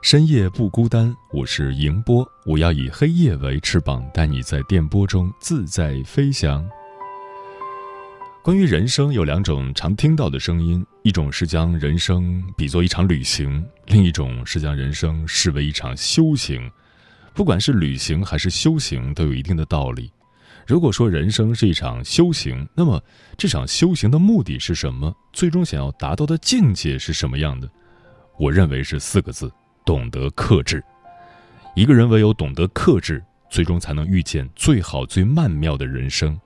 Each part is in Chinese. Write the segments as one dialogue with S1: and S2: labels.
S1: 深夜不孤单，我是迎波，我要以黑夜为翅膀，带你在电波中自在飞翔。关于人生，有两种常听到的声音：一种是将人生比作一场旅行，另一种是将人生视为一场修行。不管是旅行还是修行，都有一定的道理。如果说人生是一场修行，那么这场修行的目的是什么？最终想要达到的境界是什么样的？我认为是四个字。懂得克制，一个人唯有懂得克制，最终才能遇见最好、最曼妙的人生。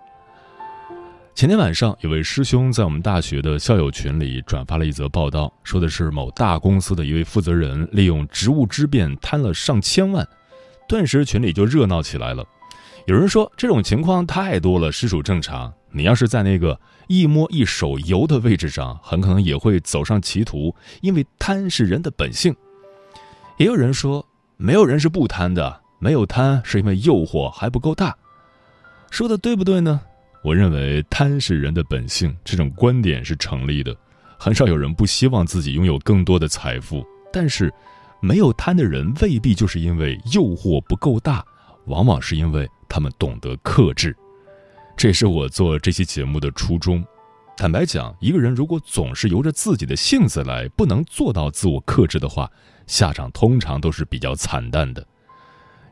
S1: 前天晚上，有位师兄在我们大学的校友群里转发了一则报道，说的是某大公司的一位负责人利用职务之便贪了上千万，顿时群里就热闹起来了。有人说这种情况太多了，实属正常。你要是在那个一摸一手油的位置上，很可能也会走上歧途，因为贪是人的本性。也有人说，没有人是不贪的，没有贪是因为诱惑还不够大。说的对不对呢？我认为贪是人的本性，这种观点是成立的。很少有人不希望自己拥有更多的财富，但是没有贪的人未必就是因为诱惑不够大，往往是因为他们懂得克制。这也是我做这期节目的初衷。坦白讲，一个人如果总是由着自己的性子来，不能做到自我克制的话，下场通常都是比较惨淡的。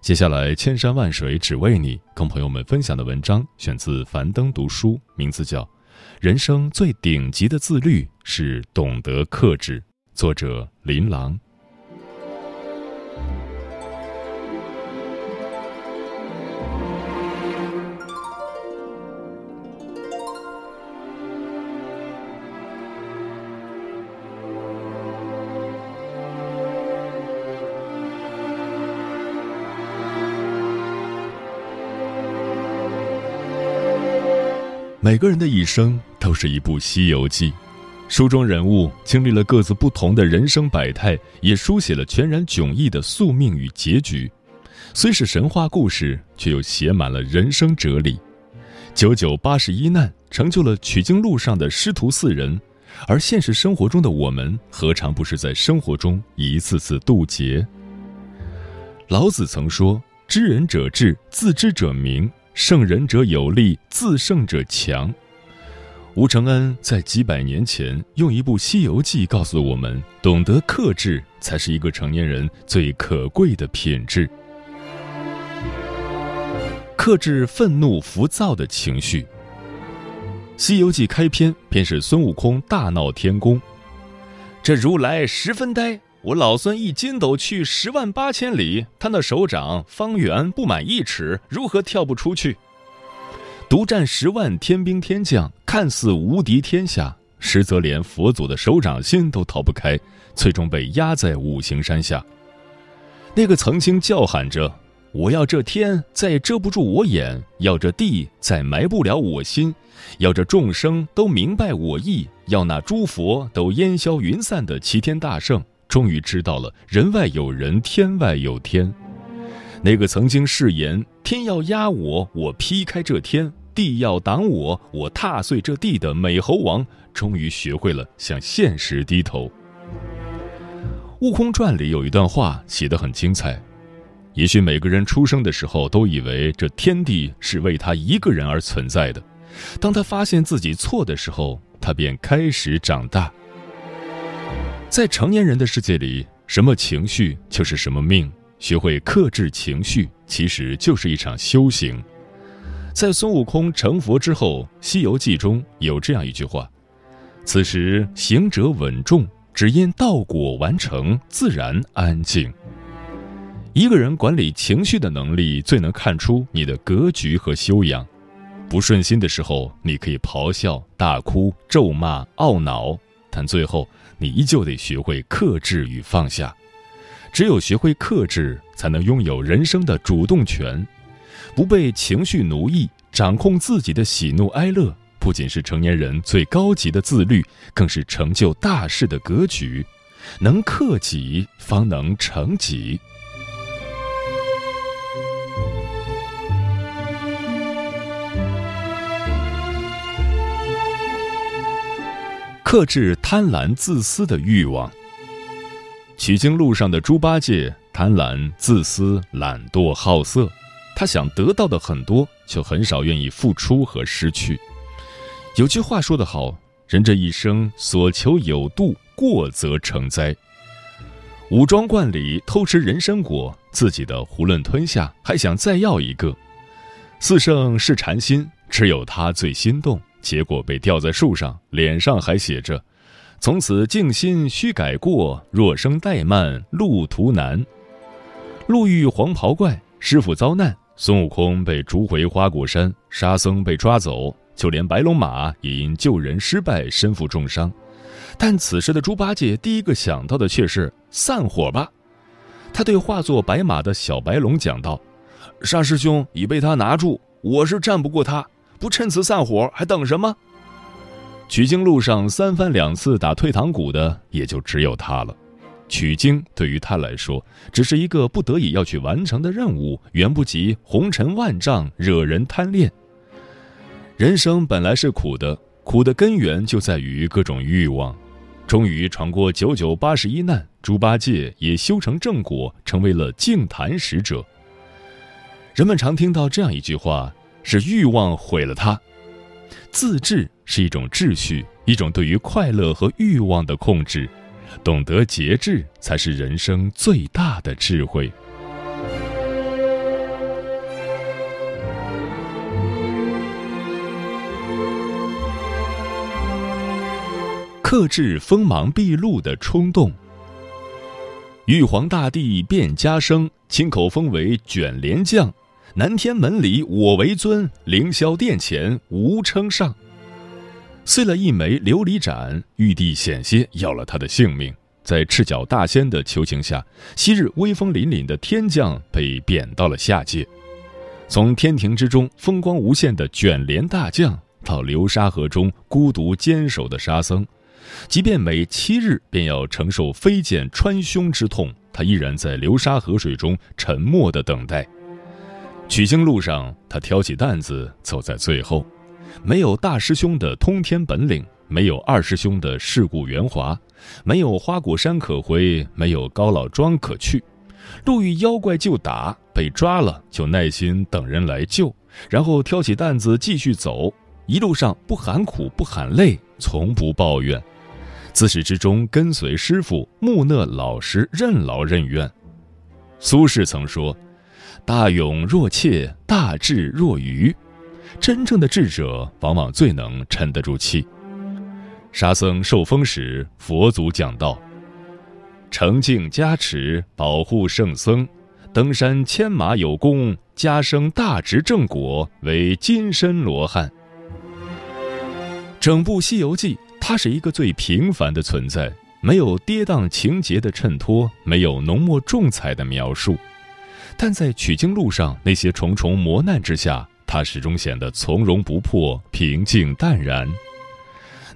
S1: 接下来，千山万水只为你，跟朋友们分享的文章选自樊登读书，名字叫《人生最顶级的自律是懂得克制》，作者林琅。每个人的一生都是一部《西游记》，书中人物经历了各自不同的人生百态，也书写了全然迥异的宿命与结局。虽是神话故事，却又写满了人生哲理。九九八十一难成就了取经路上的师徒四人，而现实生活中的我们，何尝不是在生活中一次次渡劫？老子曾说：“知人者智，自知者明。”胜人者有力，自胜者强。吴承恩在几百年前用一部《西游记》告诉我们：懂得克制，才是一个成年人最可贵的品质。克制愤怒、浮躁的情绪。《西游记》开篇便是孙悟空大闹天宫，这如来十分呆。我老孙一筋斗去十万八千里，他那手掌方圆不满一尺，如何跳不出去？独占十万天兵天将，看似无敌天下，实则连佛祖的手掌心都逃不开，最终被压在五行山下。那个曾经叫喊着“我要这天再遮不住我眼，要这地再埋不了我心，要这众生都明白我意，要那诸佛都烟消云散”的齐天大圣。终于知道了人外有人，天外有天。那个曾经誓言天要压我，我劈开这天；地要挡我，我踏碎这地的美猴王，终于学会了向现实低头。《悟空传》里有一段话写得很精彩：也许每个人出生的时候都以为这天地是为他一个人而存在的，当他发现自己错的时候，他便开始长大。在成年人的世界里，什么情绪就是什么命，学会克制情绪，其实就是一场修行。在孙悟空成佛之后，《西游记》中有这样一句话：“此时行者稳重，只因道果完成，自然安静。”一个人管理情绪的能力，最能看出你的格局和修养。不顺心的时候，你可以咆哮、大哭、咒骂、懊恼，但最后你依旧得学会克制与放下。只有学会克制，才能拥有人生的主动权，不被情绪奴役，掌控自己的喜怒哀乐。不仅是成年人最高级的自律，更是成就大事的格局。能克己，方能成己。克制贪婪自私的欲望。取经路上的猪八戒贪婪、自私、懒惰、好色，他想得到的很多，却很少愿意付出和失去。有句话说得好：“人这一生所求有度，过则成灾。”武装观里偷吃人参果，自己的囫囵吞下，还想再要一个。四圣是禅心，只有他最心动。结果被吊在树上，脸上还写着：“从此静心须改过，若生怠慢，路途难。”路遇黄袍怪，师傅遭难，孙悟空被逐回花果山，沙僧被抓走，就连白龙马也因救人失败，身负重伤。但此时的猪八戒第一个想到的却是散伙吧。他对化作白马的小白龙讲道：“沙师兄已被他拿住，我是战不过他。”不趁此散伙，还等什么？取经路上三番两次打退堂鼓的，也就只有他了。取经对于他来说，只是一个不得已要去完成的任务，远不及红尘万丈惹人贪恋。人生本来是苦的，苦的根源就在于各种欲望。终于闯过九九八十一难，猪八戒也修成正果，成为了净坛使者。人们常听到这样一句话。是欲望毁了他，自制是一种秩序，一种对于快乐和欲望的控制。懂得节制，才是人生最大的智慧。克制锋芒毕露的冲动。玉皇大帝变家生，亲口封为卷帘将。南天门里我为尊，凌霄殿前吾称上。碎了一枚琉璃盏，玉帝险些要了他的性命。在赤脚大仙的求情下，昔日威风凛凛的天将被贬到了下界。从天庭之中风光无限的卷帘大将，到流沙河中孤独坚守的沙僧，即便每七日便要承受飞剑穿胸之痛，他依然在流沙河水中沉默的等待。取经路上，他挑起担子走在最后，没有大师兄的通天本领，没有二师兄的世故圆滑，没有花果山可回，没有高老庄可去，路遇妖怪就打，被抓了就耐心等人来救，然后挑起担子继续走，一路上不喊苦不喊累，从不抱怨，自始至终跟随师傅，木讷老实，任劳任怨。苏轼曾说。大勇若怯，大智若愚。真正的智者往往最能沉得住气。沙僧受封时，佛祖讲道：“澄净加持，保护圣僧，登山牵马有功，加生大直正果，为金身罗汉。”整部《西游记》，它是一个最平凡的存在，没有跌宕情节的衬托，没有浓墨重彩的描述。但在取经路上那些重重磨难之下，他始终显得从容不迫、平静淡然。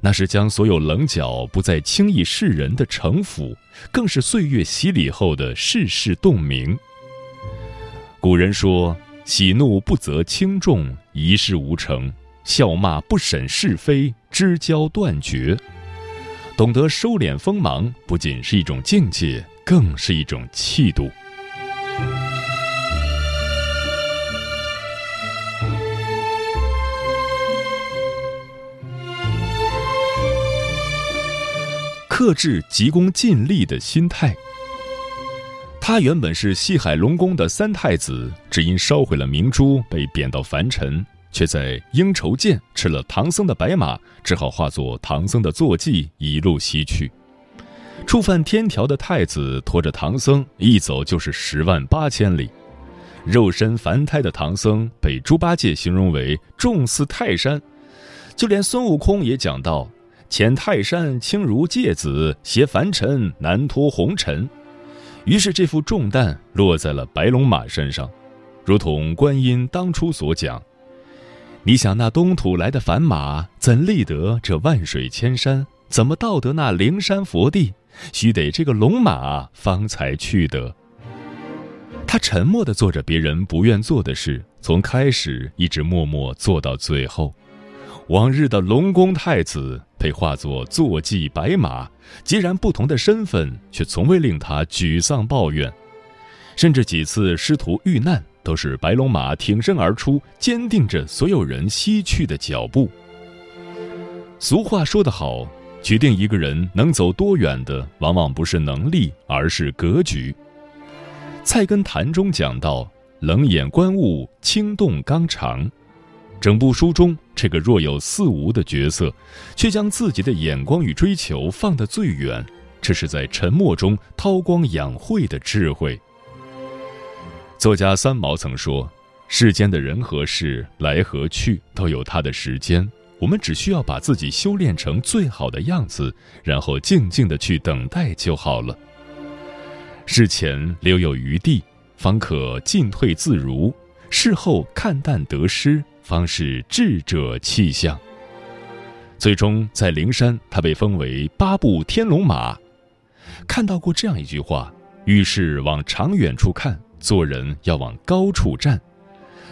S1: 那是将所有棱角不再轻易示人的城府，更是岁月洗礼后的世事洞明。古人说：“喜怒不择轻重，一事无成；笑骂不审是非，知交断绝。”懂得收敛锋芒，不仅是一种境界，更是一种气度。克制急功近利的心态。他原本是西海龙宫的三太子，只因烧毁了明珠被贬到凡尘，却在应酬见吃了唐僧的白马，只好化作唐僧的坐骑一路西去。触犯天条的太子驮着唐僧一走就是十万八千里，肉身凡胎的唐僧被猪八戒形容为重似泰山，就连孙悟空也讲到：“遣泰山轻如芥子，携凡尘难脱红尘。”于是这副重担落在了白龙马身上，如同观音当初所讲：“你想那东土来的凡马，怎立得这万水千山？怎么到得那灵山佛地？”须得这个龙马方才去得。他沉默地做着别人不愿做的事，从开始一直默默做到最后。往日的龙宫太子被化作坐骑白马，截然不同的身份，却从未令他沮丧抱怨。甚至几次师徒遇难，都是白龙马挺身而出，坚定着所有人西去的脚步。俗话说得好。决定一个人能走多远的，往往不是能力，而是格局。《菜根谭》中讲到：“冷眼观物，轻动刚长。”整部书中，这个若有似无的角色，却将自己的眼光与追求放得最远。这是在沉默中韬光养晦的智慧。作家三毛曾说：“世间的人和事，来和去，都有它的时间。”我们只需要把自己修炼成最好的样子，然后静静的去等待就好了。事前留有余地，方可进退自如；事后看淡得失，方是智者气象。最终在灵山，他被封为八部天龙马。看到过这样一句话：遇事往长远处看，做人要往高处站。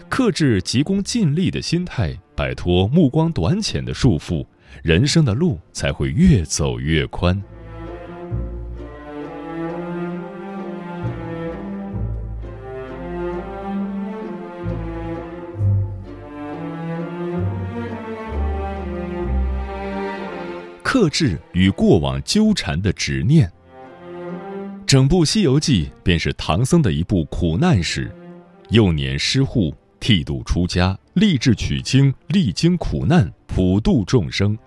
S1: 克制急功近利的心态，摆脱目光短浅的束缚，人生的路才会越走越宽。克制与过往纠缠的执念，整部《西游记》便是唐僧的一部苦难史，幼年失户。剃度出家，立志取经，历经苦难，普度众生。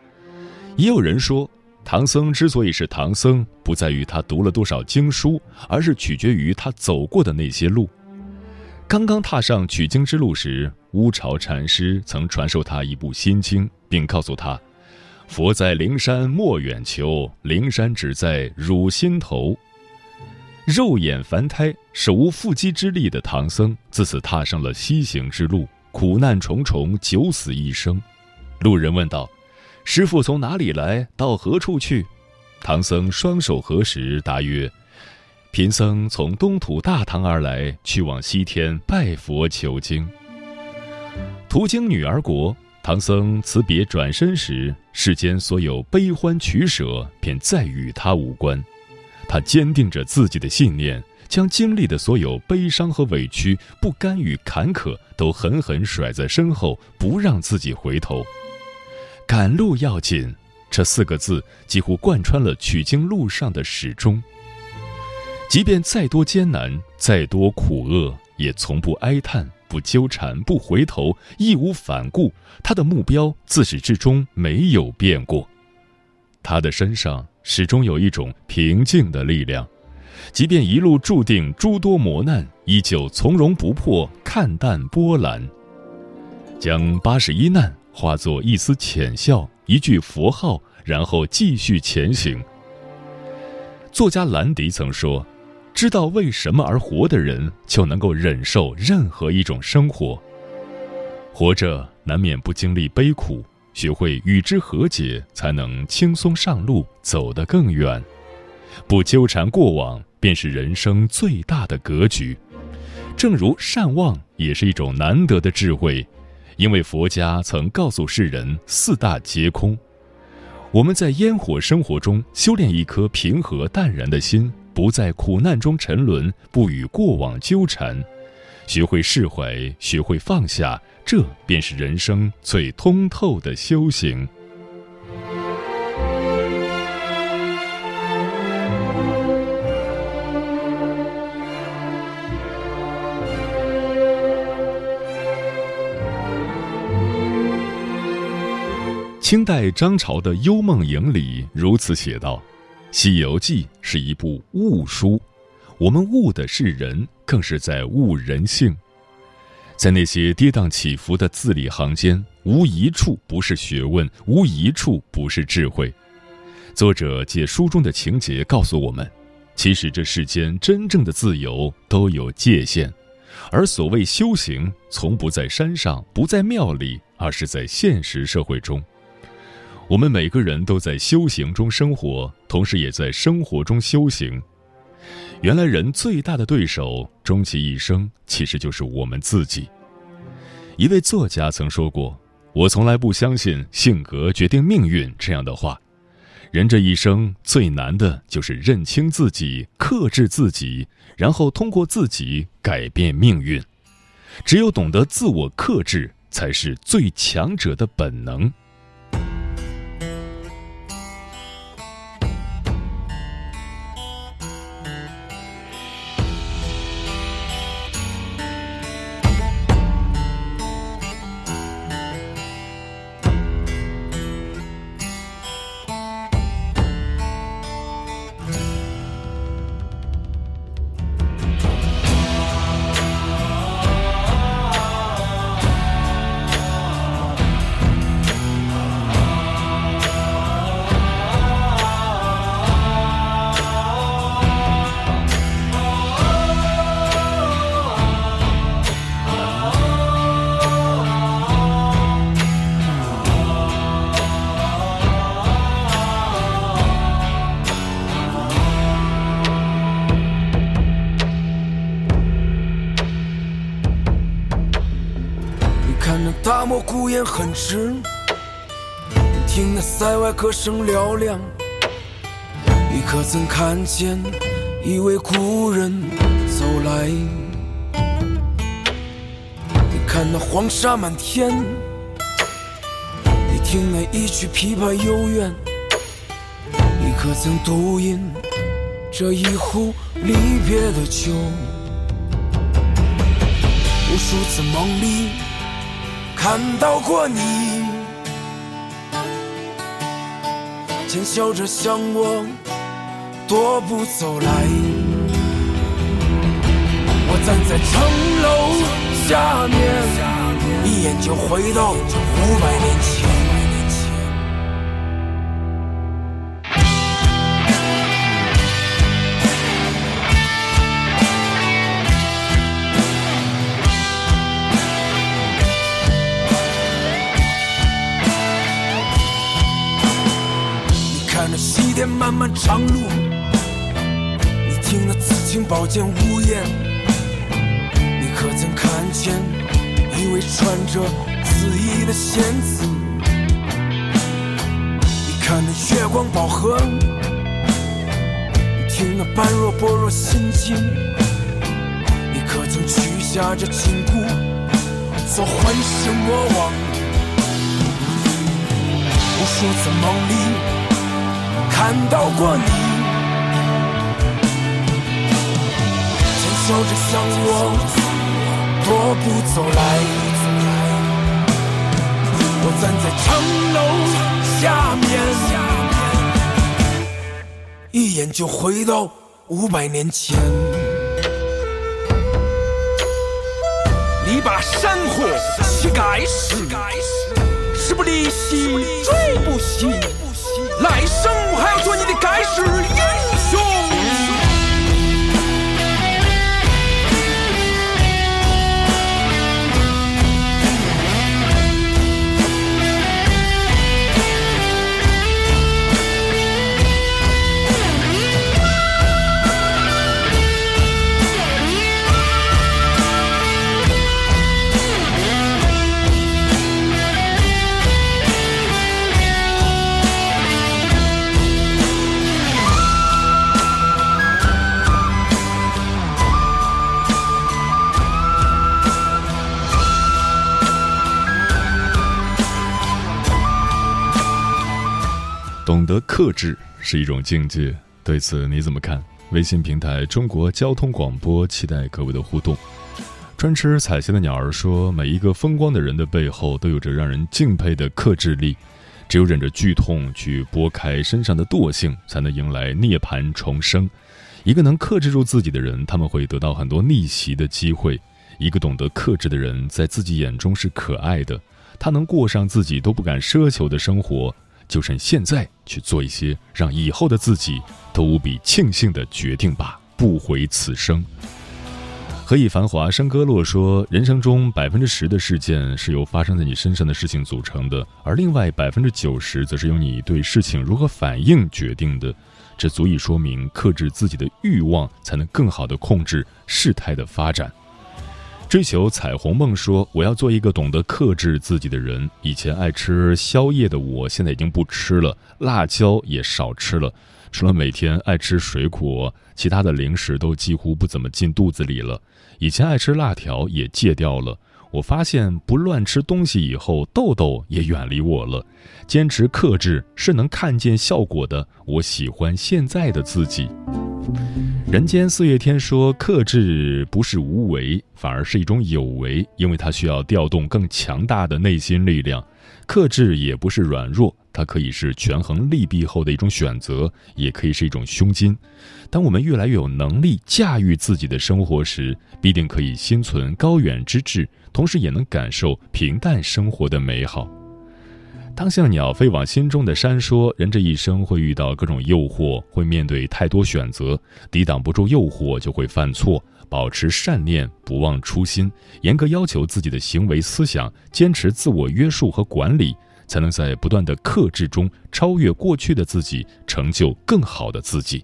S1: 也有人说，唐僧之所以是唐僧，不在于他读了多少经书，而是取决于他走过的那些路。刚刚踏上取经之路时，乌巢禅师曾传授他一部心经，并告诉他：“佛在灵山莫远求，灵山只在汝心头。”肉眼凡胎、手无缚鸡之力的唐僧，自此踏上了西行之路，苦难重重，九死一生。路人问道：“师傅从哪里来？到何处去？”唐僧双手合十，答曰：“贫僧从东土大唐而来，去往西天拜佛求经。”途经女儿国，唐僧辞别转身时，世间所有悲欢取舍，便再与他无关。他坚定着自己的信念，将经历的所有悲伤和委屈、不甘与坎坷都狠狠甩在身后，不让自己回头。赶路要紧，这四个字几乎贯穿了取经路上的始终。即便再多艰难，再多苦厄，也从不哀叹，不纠缠，不回头，义无反顾。他的目标自始至终没有变过。他的身上。始终有一种平静的力量，即便一路注定诸多磨难，依旧从容不迫，看淡波澜，将八十一难化作一丝浅笑，一句佛号，然后继续前行。作家兰迪曾说：“知道为什么而活的人，就能够忍受任何一种生活。活着难免不经历悲苦。”学会与之和解，才能轻松上路，走得更远。不纠缠过往，便是人生最大的格局。正如善忘也是一种难得的智慧，因为佛家曾告诉世人四大皆空。我们在烟火生活中修炼一颗平和淡然的心，不在苦难中沉沦不与过往纠缠。学会释怀学会放下这便是人生最通透的修行。清代张潮的幽梦影里如此写道西游记》是一部悟书，我们悟的是人，更是在悟人性。在那些跌宕起伏的字里行间，无一处不是学问，无一处不是智慧。作者借书中的情节告诉我们，其实这世间真正的自由都有界限，而所谓修行，从不在山上，不在庙里，而是在现实社会中。”我们每个人都在修行中生活，同时也在生活中修行。原来，人最大的对手，终其一生，其实就是我们自己。一位作家曾说过：“我从来不相信性格决定命运这样的话。人这一生最难的就是认清自己、克制自己，然后通过自己改变命运。只有懂得自我克制，才是最强者的本能。”
S2: 天很直，听那塞外歌声嘹亮。你可曾看见一位故人走来？你看那黄沙满天，你听那一曲琵琶幽怨。你可曾独饮这一壶离别的酒？无数次梦里。看到过你，浅笑着向我踱步走来。我站在城楼下面，一眼就回到五百年前。漫漫长路，你听那紫青宝剑呜咽，你可曾看见一位穿着紫衣的仙子？你看那月光宝盒，听那般若波罗心经，你可曾取下这金箍，做还世魔王？无数次梦里。看到过你，浅笑着向我踱步走来。我站在城楼下面，一眼就回到五百年前。你把山河气盖世，时不离兮，追不息。来生我还要做你的盖世
S1: 懂得克制是一种境界，对此你怎么看？微信平台中国交通广播，期待各位的互动。专吃彩线的鸟儿说：“每一个风光的人的背后，都有着让人敬佩的克制力。只有忍着剧痛去拨开身上的惰性，才能迎来涅槃重生。一个能克制住自己的人，他们会得到很多逆袭的机会。一个懂得克制的人，在自己眼中是可爱的。他能过上自己都不敢奢求的生活，就趁现在去做一些让以后的自己都无比庆幸的决定吧，不悔此生。何以繁华笙歌落说，人生中百分之十的事件是由发生在你身上的事情组成的，而另外百分之九十则是由你对事情如何反应决定的。这足以说明，克制自己的欲望，才能更好的控制事态的发展。追求彩虹梦说：“我要做一个懂得克制自己的人。以前爱吃宵夜的我，现在已经不吃了，辣椒也少吃了。除了每天爱吃水果，其他的零食都几乎不怎么进肚子里了。”以前爱吃辣条也戒掉了，我发现不乱吃东西以后，痘痘也远离我了。坚持克制是能看见效果的。我喜欢现在的自己。人间四月天说，克制不是无为，反而是一种有为，因为它需要调动更强大的内心力量。克制也不是软弱。它可以是权衡利弊后的一种选择，也可以是一种胸襟。当我们越来越有能力驾驭自己的生活时，必定可以心存高远之志，同时也能感受平淡生活的美好。当像鸟飞往心中的山说：“人这一生会遇到各种诱惑，会面对太多选择，抵挡不住诱惑就会犯错。保持善念，不忘初心，严格要求自己的行为思想，坚持自我约束和管理。”才能在不断的克制中超越过去的自己，成就更好的自己。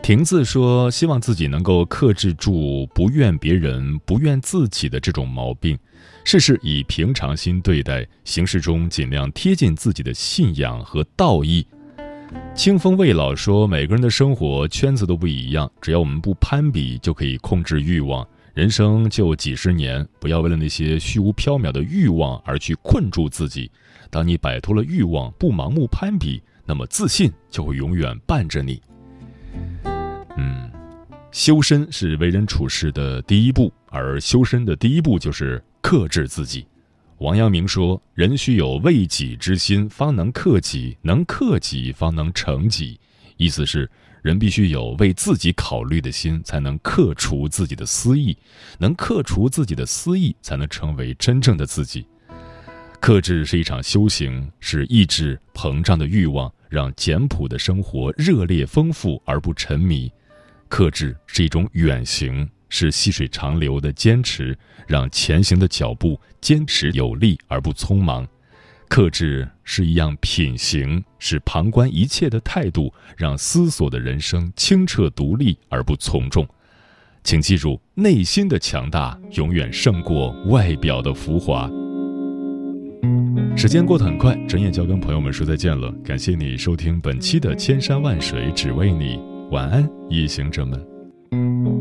S1: 亭子说：“希望自己能够克制住不怨别人、不怨自己的这种毛病，事事以平常心对待，行事中尽量贴近自己的信仰和道义。”清风未老说：“每个人的生活圈子都不一样，只要我们不攀比，就可以控制欲望。”人生就几十年，不要为了那些虚无缥缈的欲望而去困住自己。当你摆脱了欲望，不盲目攀比，那么自信就会永远伴着你。嗯，修身是为人处事的第一步，而修身的第一步就是克制自己。王阳明说：“人须有为己之心，方能克己；能克己，方能成己。”意思是。人必须有为自己考虑的心，才能克除自己的私意；能克除自己的私意，才能成为真正的自己。克制是一场修行，是抑制膨胀的欲望，让简朴的生活热烈丰富而不沉迷。克制是一种远行，是细水长流的坚持，让前行的脚步坚持有力而不匆忙。克制是一样品行，是旁观一切的态度，让思索的人生清澈独立而不从众。请记住，内心的强大永远胜过外表的浮华。时间过得很快，转眼就要跟朋友们说再见了。感谢你收听本期的《千山万水只为你》，晚安，夜行者们。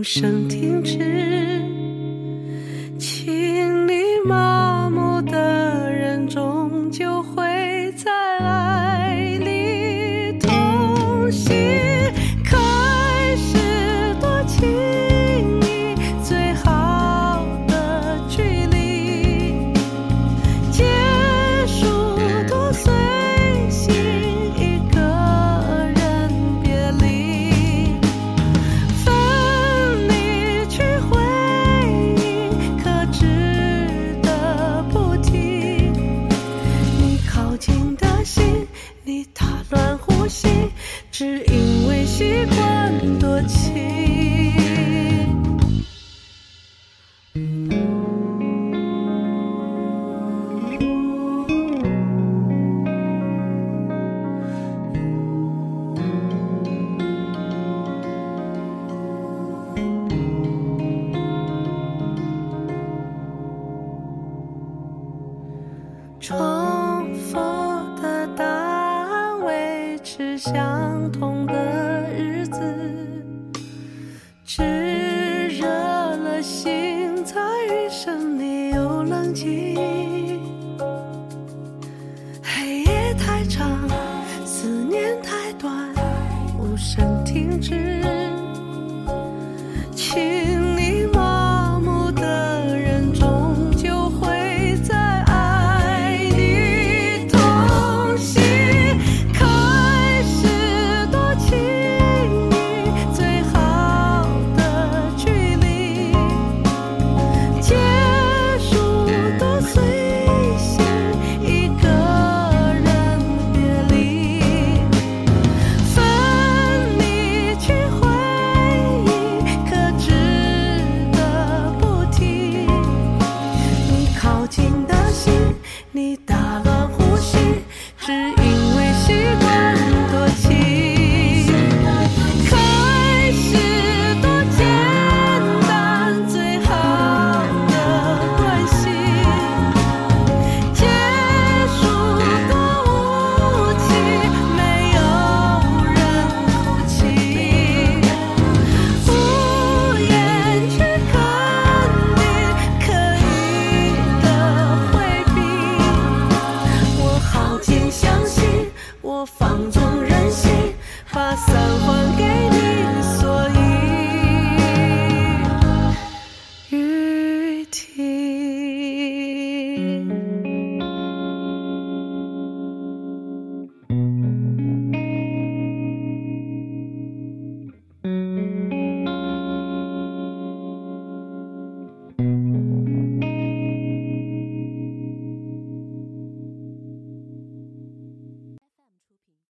S3: 不想停止。无声停止。